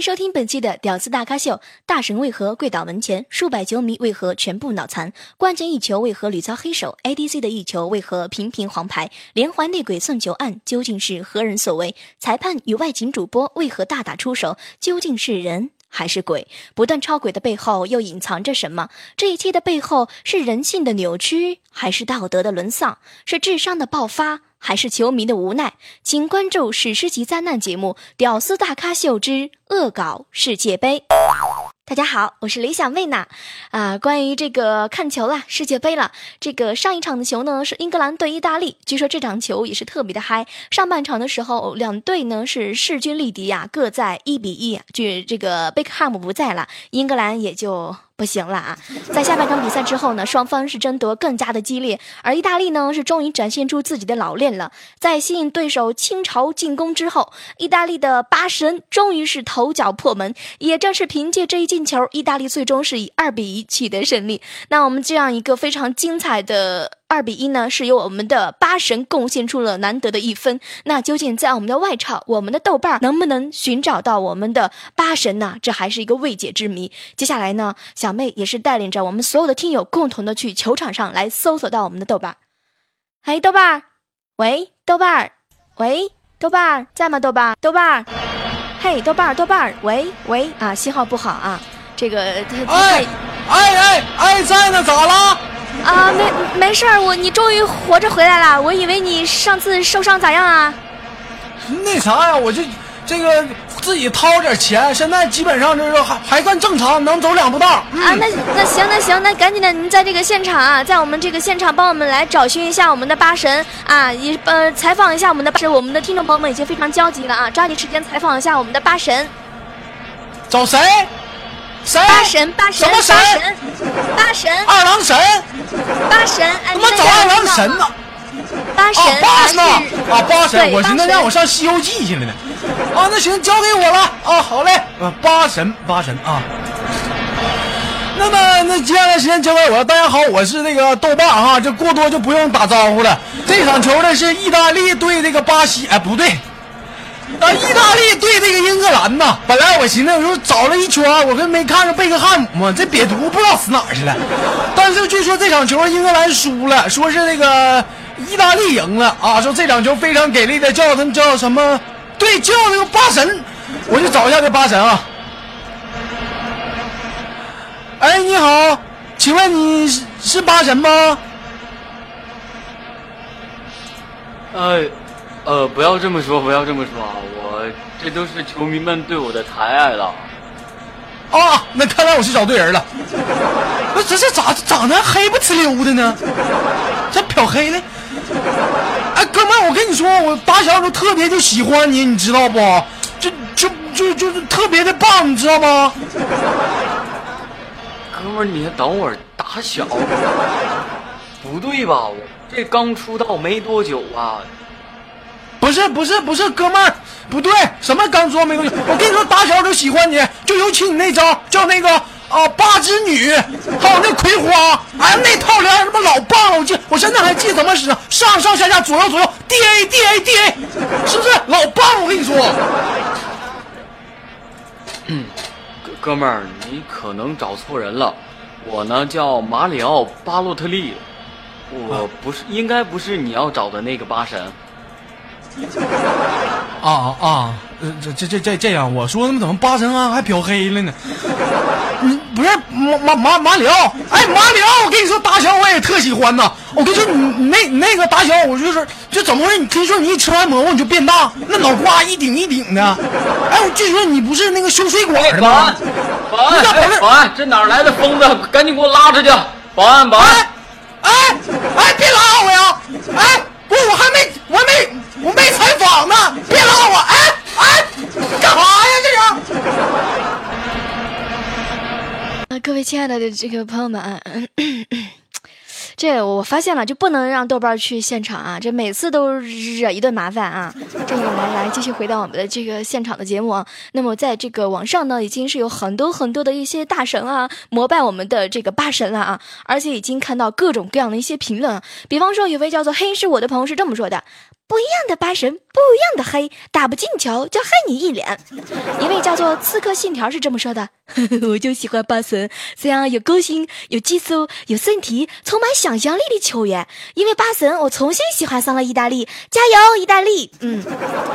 收听本期的《屌丝大咖秀》。大神为何跪倒门前？数百球迷为何全部脑残？关键一球为何屡遭黑手？ADC 的一球为何频频黄牌？连环内鬼送球案究竟是何人所为？裁判与外景主播为何大打出手？究竟是人还是鬼？不断超轨的背后又隐藏着什么？这一切的背后是人性的扭曲，还是道德的沦丧？是智商的爆发？还是球迷的无奈，请关注史诗级灾难节目《屌丝大咖秀之恶搞世界杯》。大家好，我是李小妹呢。啊，关于这个看球啦，世界杯了。这个上一场的球呢是英格兰对意大利，据说这场球也是特别的嗨。上半场的时候，两队呢是势均力敌呀，各在一比一。据这个贝克汉姆不在了，英格兰也就。不行了啊！在下半场比赛之后呢，双方是争夺更加的激烈，而意大利呢是终于展现出自己的老练了。在吸引对手倾巢进攻之后，意大利的八神终于是头脚破门。也正是凭借这一进球，意大利最终是以二比一取得胜利。那我们这样一个非常精彩的。二比一呢，是由我们的八神贡献出了难得的一分。那究竟在我们的外场，我们的豆瓣能不能寻找到我们的八神呢？这还是一个未解之谜。接下来呢，小妹也是带领着我们所有的听友，共同的去球场上来搜索到我们的豆瓣。嘿，豆瓣儿，喂，豆瓣儿，喂，豆瓣儿在吗？豆瓣儿，豆瓣儿，嘿，豆瓣儿，豆瓣儿，喂喂啊，信号不好啊，这个哎哎哎哎，在呢，咋了？啊，没没事儿，我你终于活着回来了，我以为你上次受伤咋样啊？那啥呀，我就这个自己掏点钱，现在基本上就是还还算正常，能走两步道。啊，那那行那行，那赶紧的，您在这个现场啊，在我们这个现场帮我们来找寻一下我们的八神啊，也呃采访一下我们的八神，我们的听众朋友们已经非常焦急了啊，抓紧时间采访一下我们的八神。找谁？谁？八神，八神，什么神？八神，二郎神，八神，哎，他妈找二郎神呢？八神，八神啊，八神，我寻思让我上《西游记》去了呢。啊，那行，交给我了啊，好嘞，啊，八神，八神啊。那么，那接下来时间交给我，大家好，我是那个豆瓣哈，这过多就不用打招呼了。这场球呢是意大利对这个巴西，哎，不对。啊！意大利对这个英格兰呐，本来我寻思，我说找了一圈，我跟没看着贝克汉姆嘛？这瘪犊不知道死哪去了。但是据说这场球英格兰输了，说是那个意大利赢了啊。说这场球非常给力的，叫他们叫什么？对，叫那个八神。我去找一下这八神啊。哎，你好，请问你是是八神吗？哎。呃，不要这么说，不要这么说啊！我这都是球迷们对我的抬爱了。啊，那看来我是找对人了。那这这咋长得黑不呲溜的呢？这漂黑了。哎，哥们，我跟你说，我打小就特别就喜欢你，你知道不？就就就就是特别的棒，你知道吗？哥们，你等会儿，打小不对吧？我这刚出道没多久啊。不是不是不是，哥们儿，不对，什么刚说没东西？我跟你说，打小就喜欢你，就尤其你那招叫那个啊八之女，还有那葵花，哎呀那套连什么老棒了，我记，我现在还记怎么使，上上下下左右左右，D A D A D A，是不是老棒？我跟你说，哥哥们儿，你可能找错人了，我呢叫马里奥巴洛特利，我不是，应该不是你要找的那个八神。啊 啊，这这这这这样，我说他们怎么八神啊还漂黑了呢？你不是马马马马里奥？哎，马里奥，我跟你说，打小我也特喜欢呐。我跟你说，你你那你那个打小，我就是就怎么回事？你听说你一吃完蘑菇你就变大，那脑瓜一顶一顶的。哎，我据说你不是那个修水管的吗？保安，保安，保安，这哪来的疯子？赶紧给我拉出去！保安，保安，哎哎，别拉我呀！哎，我我还没我还没。我没采访呢，别拉我！哎哎，干啥呀？这是？啊，各位亲爱的这个朋友们，这我发现了，就不能让豆瓣去现场啊！这每次都惹一顿麻烦啊！这个来来，继续回到我们的这个现场的节目啊。那么在这个网上呢，已经是有很多很多的一些大神啊，膜拜我们的这个八神了啊！而且已经看到各种各样的一些评论，比方说有位叫做黑是我的朋友是这么说的。不一样的八神，不一样的黑，打不进球就黑你一脸。一位叫做《刺客信条》是这么说的：“ 我就喜欢八神，这样有个性、有技术、有身体、充满想想象力的球员。因为巴神，我重新喜欢上了意大利，加油，意大利！”嗯，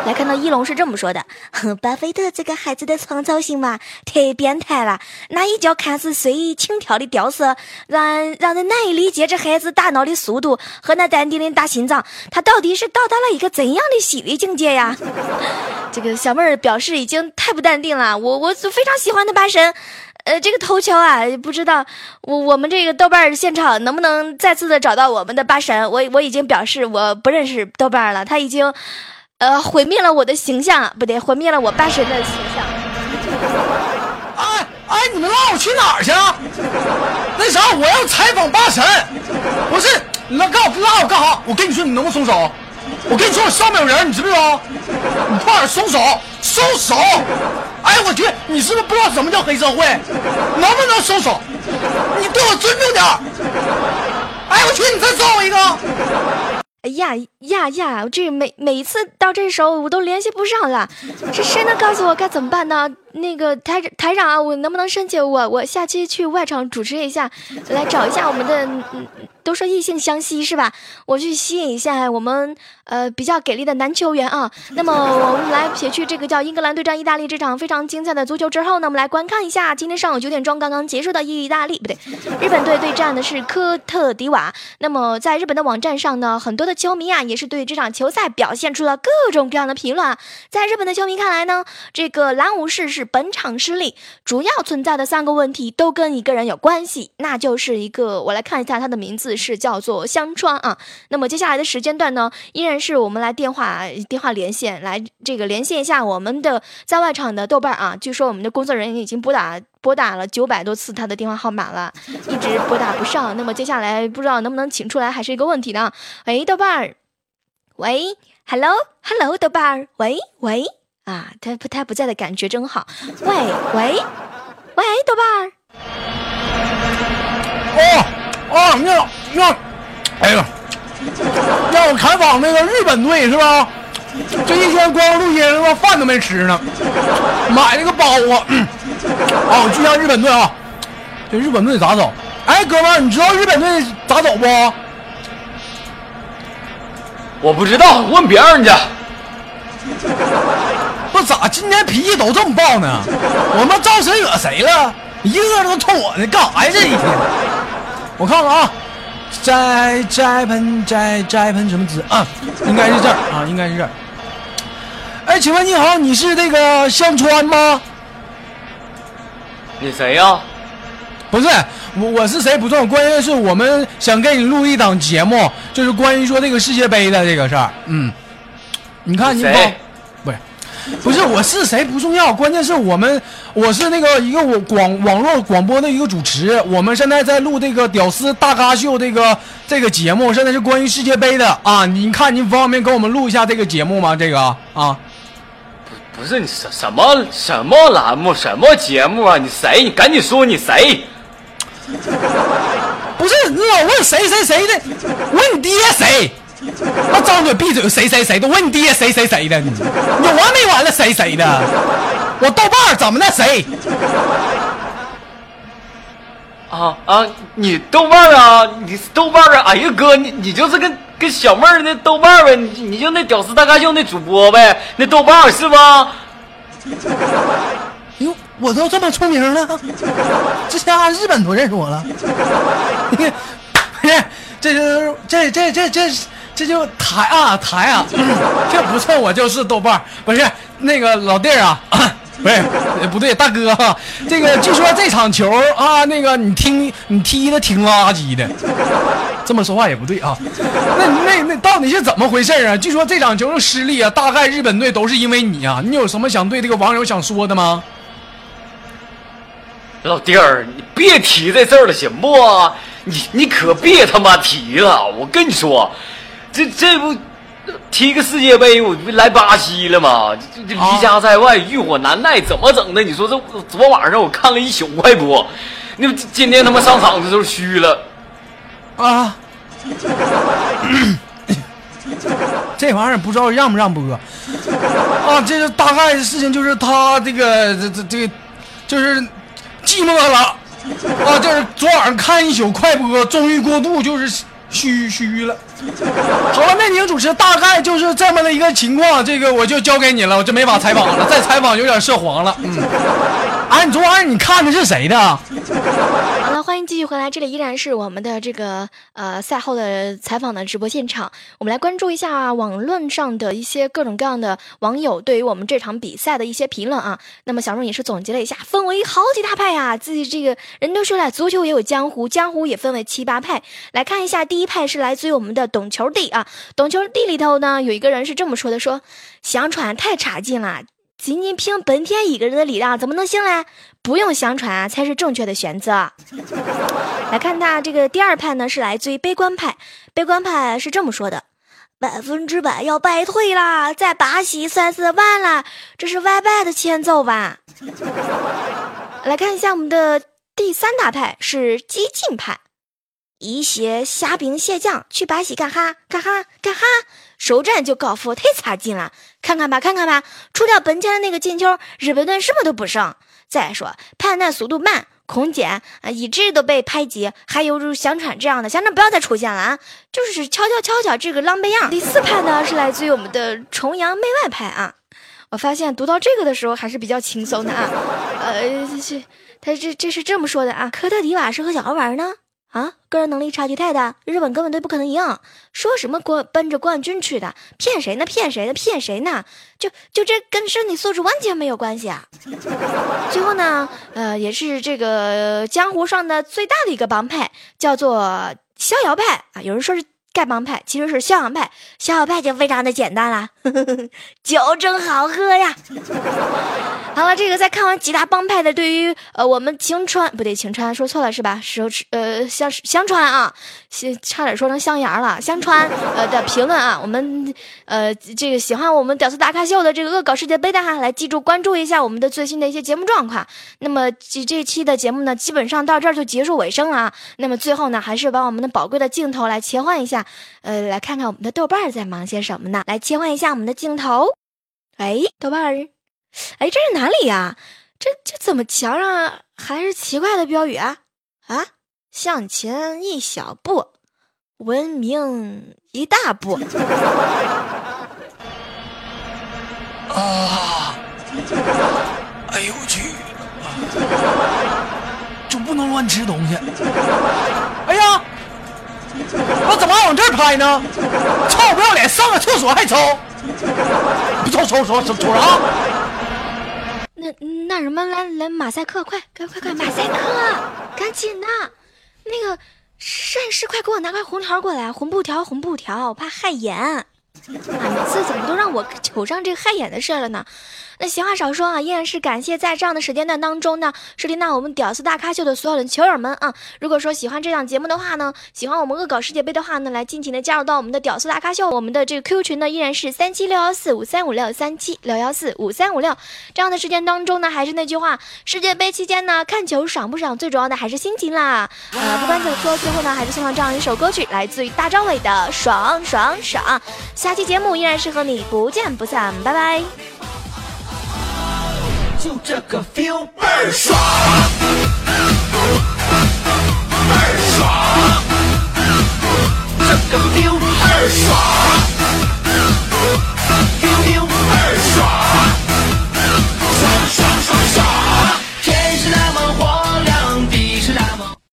来看到一龙是这么说的：“ 巴菲特这个孩子的创造性嘛，太变态了。那一脚看似随意轻佻的吊射，让让人难以理解这孩子大脑的速度和那淡定的大心脏，他到底是到达了。”一个怎样的喜悦境界呀？这个小妹儿表示已经太不淡定了。我我非常喜欢的巴神，呃，这个头球啊，不知道我我们这个豆瓣现场能不能再次的找到我们的八神？我我已经表示我不认识豆瓣了，他已经呃毁灭了我的形象，不对，毁灭了我八神的形象。哎哎，你们拉我去哪儿去？那啥，我要采访八神，不是，你拉干拉我干啥？我跟你说，你能不能松手？我跟你说，我上面有人，你知不知道？你快点松手，松手！哎，我去，你是不是不知道什么叫黑社会？能不能收手？你对我尊重点哎，我去，你再揍我一个！哎呀呀呀！这每每一次到这时候，我都联系不上了。这谁能告诉我该怎么办呢？那个台台长啊，我能不能申请我我下期去外场主持一下，来找一下我们的。都说异性相吸是吧？我去吸引一下我们呃比较给力的男球员啊。那么我们来撇去这个叫英格兰对战意大利这场非常精彩的足球之后呢，我们来观看一下今天上午九点钟刚刚结束的意大利不对，日本队对战的是科特迪瓦。那么在日本的网站上呢，很多的球迷啊也是对这场球赛表现出了各种各样的评论啊。在日本的球迷看来呢，这个蓝武士是本场失利，主要存在的三个问题都跟一个人有关系，那就是一个我来看一下他的名字。是叫做香川啊，那么接下来的时间段呢，依然是我们来电话电话连线，来这个连线一下我们的在外场的豆瓣啊。据说我们的工作人员已经拨打拨打了九百多次他的电话号码了，一直拨打不上。那么接下来不知道能不能请出来，还是一个问题呢？喂，豆瓣儿，喂，Hello，Hello，豆瓣儿，喂喂啊，他不他不在的感觉真好。喂喂喂，豆瓣儿，哦。哦，那那，哎呀，让我采访那个日本队是吧？这一天光录音是吧？饭都没吃呢，买了个包啊！啊，我就像日本队啊！这日本队咋走？哎，哥们儿，你知道日本队咋走不？我不知道，问别人去。不咋，今天脾气都这么暴呢？我们招谁惹谁了？一个个都冲我呢，干啥呀？这一天。我看看啊，摘摘盆摘摘盆什么籽啊？应该是这儿啊，应该是这儿。哎，请问你好，你是那个香川吗？你谁呀？不是我，我是谁不重要，关键是我们想给你录一档节目，就是关于说这个世界杯的这个事儿。嗯，你看你谁？不是我是谁不重要，关键是我们我是那个一个我广网络广播的一个主持，我们现在在录这个屌丝大咖秀这个这个节目，现在是关于世界杯的啊！您看您方便给我们录一下这个节目吗？这个啊？不不是你什什么什么栏目什么节目啊？你谁？你赶紧说你谁？不是你老问谁谁谁的？问你爹谁？那张嘴闭嘴谁谁谁都问你爹谁谁谁的，你有完没完了谁谁的？我豆瓣怎么的谁？啊啊！你豆瓣啊？你豆瓣啊？哎呀哥，你你就是跟跟小妹儿那豆瓣呗？你你就那屌丝大咖秀那主播呗？那豆瓣是吧？哟，我都这么出名了，这下日本都认识我了。不是，这是这这这这。这就抬啊抬啊，这不错，我就是豆瓣不是那个老弟儿啊，不是不对，大哥哈，这个据说这场球啊，那个你听你踢的挺垃圾的，这么说话也不对啊，那那那到底是怎么回事啊？据说这场球失利啊，大概日本队都是因为你啊，你有什么想对这个网友想说的吗？老弟儿，你别提这事儿了，行不？你你可别他妈提了！我跟你说，这这不踢个世界杯，我不来巴西了吗？这这离家在外，欲火难耐，怎么整的？你说这昨晚上我看了一宿快播，那今天他妈上场的时候虚了啊！这玩意儿不知道让不让播啊？这个大概的事情就是他这个这这这，就是寂寞了。啊，就是昨晚上看一宿快播，终于过度，就是虚虚了。好了，那您主持大概就是这么的一个情况，这个我就交给你了，我就没法采访了，再采访有点涉黄了。嗯，哎，你昨晚上你看的是谁的？欢迎继续回来，这里依然是我们的这个呃赛后的采访的直播现场。我们来关注一下网论上的一些各种各样的网友对于我们这场比赛的一些评论啊。那么小荣也是总结了一下，分为好几大派呀。自己这个人都说了，足球也有江湖，江湖也分为七八派。来看一下，第一派是来自于我们的懂球帝啊。懂球帝里头呢，有一个人是这么说的：说香川太差劲了。仅仅凭本田一个人的力量怎么能行嘞？不用相传才是正确的选择。来看他这个第二派呢，是来自于悲观派。悲观派是这么说的：百分之百要败退啦，在巴西算是完了，这是完败的前奏吧？来看一下我们的第三大派是激进派。一些虾兵蟹将去巴西干哈？干哈？干哈？首战就告负，太差劲了！看看吧，看看吧，除掉本田的那个进球，日本队什么都不剩。再说判断速度慢，空间啊一直都被排挤，还有如香川这样的，香川不要再出现了啊！就是瞧瞧瞧瞧这个狼狈样。第四派呢是来自于我们的崇洋媚外派啊！我发现读到这个的时候还是比较轻松的啊。呃，这他这这是这么说的啊，科特迪瓦是和小孩玩呢。啊，个人能力差距太大，日本根本都不可能赢。说什么冠奔着冠军去的，骗谁呢？骗谁呢？骗谁呢？就就这跟身体素质完全没有关系啊！最后呢，呃，也是这个江湖上的最大的一个帮派，叫做逍遥派啊。有人说是。丐帮派其实是逍遥派，逍遥派就非常的简单了，酒正好喝呀。好了，这个在看完几大帮派的对于呃我们晴川不对，晴川说错了是吧？是呃香香川啊，差点说成香牙了。香川呃的评论啊，我们呃这个喜欢我们屌丝大咖秀的这个恶搞世界杯的哈，来记住关注一下我们的最新的一些节目状况。那么这这期的节目呢，基本上到这儿就结束尾声了啊。那么最后呢，还是把我们的宝贵的镜头来切换一下。呃，来看看我们的豆瓣儿在忙些什么呢？来切换一下我们的镜头。哎，豆瓣儿，哎，这是哪里呀？这这怎么墙上还是奇怪的标语啊？啊，向前一小步，文明一大步。啊！哎呦我去！就不能乱吃东西。哎呀！我怎么往这儿拍呢？臭不要脸，上个厕所还抽？抽抽抽抽抽啥？那那什么，来来马赛克，快快快快，马赛克，赶紧的！那个摄影师，快给我拿块红条过来，红布条，红布条，我怕害眼。每次怎么都让我瞅上这个害眼的事了呢？那闲话少说啊，依然是感谢在这样的时间段当中呢，收听到我们屌丝大咖秀的所有的球友们啊。如果说喜欢这档节目的话呢，喜欢我们恶搞世界杯的话呢，来尽情的加入到我们的屌丝大咖秀，我们的这个 Q 群呢依然是三七六幺四五三五六三七六幺四五三五六。这样的时间当中呢，还是那句话，世界杯期间呢，看球爽不爽，最主要的还是心情啦。呃，不管怎么说，最后呢，还是送上这样一首歌曲，来自于大张伟的《爽爽爽》。下这期节目依然是和你，不见不散，拜拜！就这个 feel 奋爽，倍爽，这个 feel 倍爽，feel。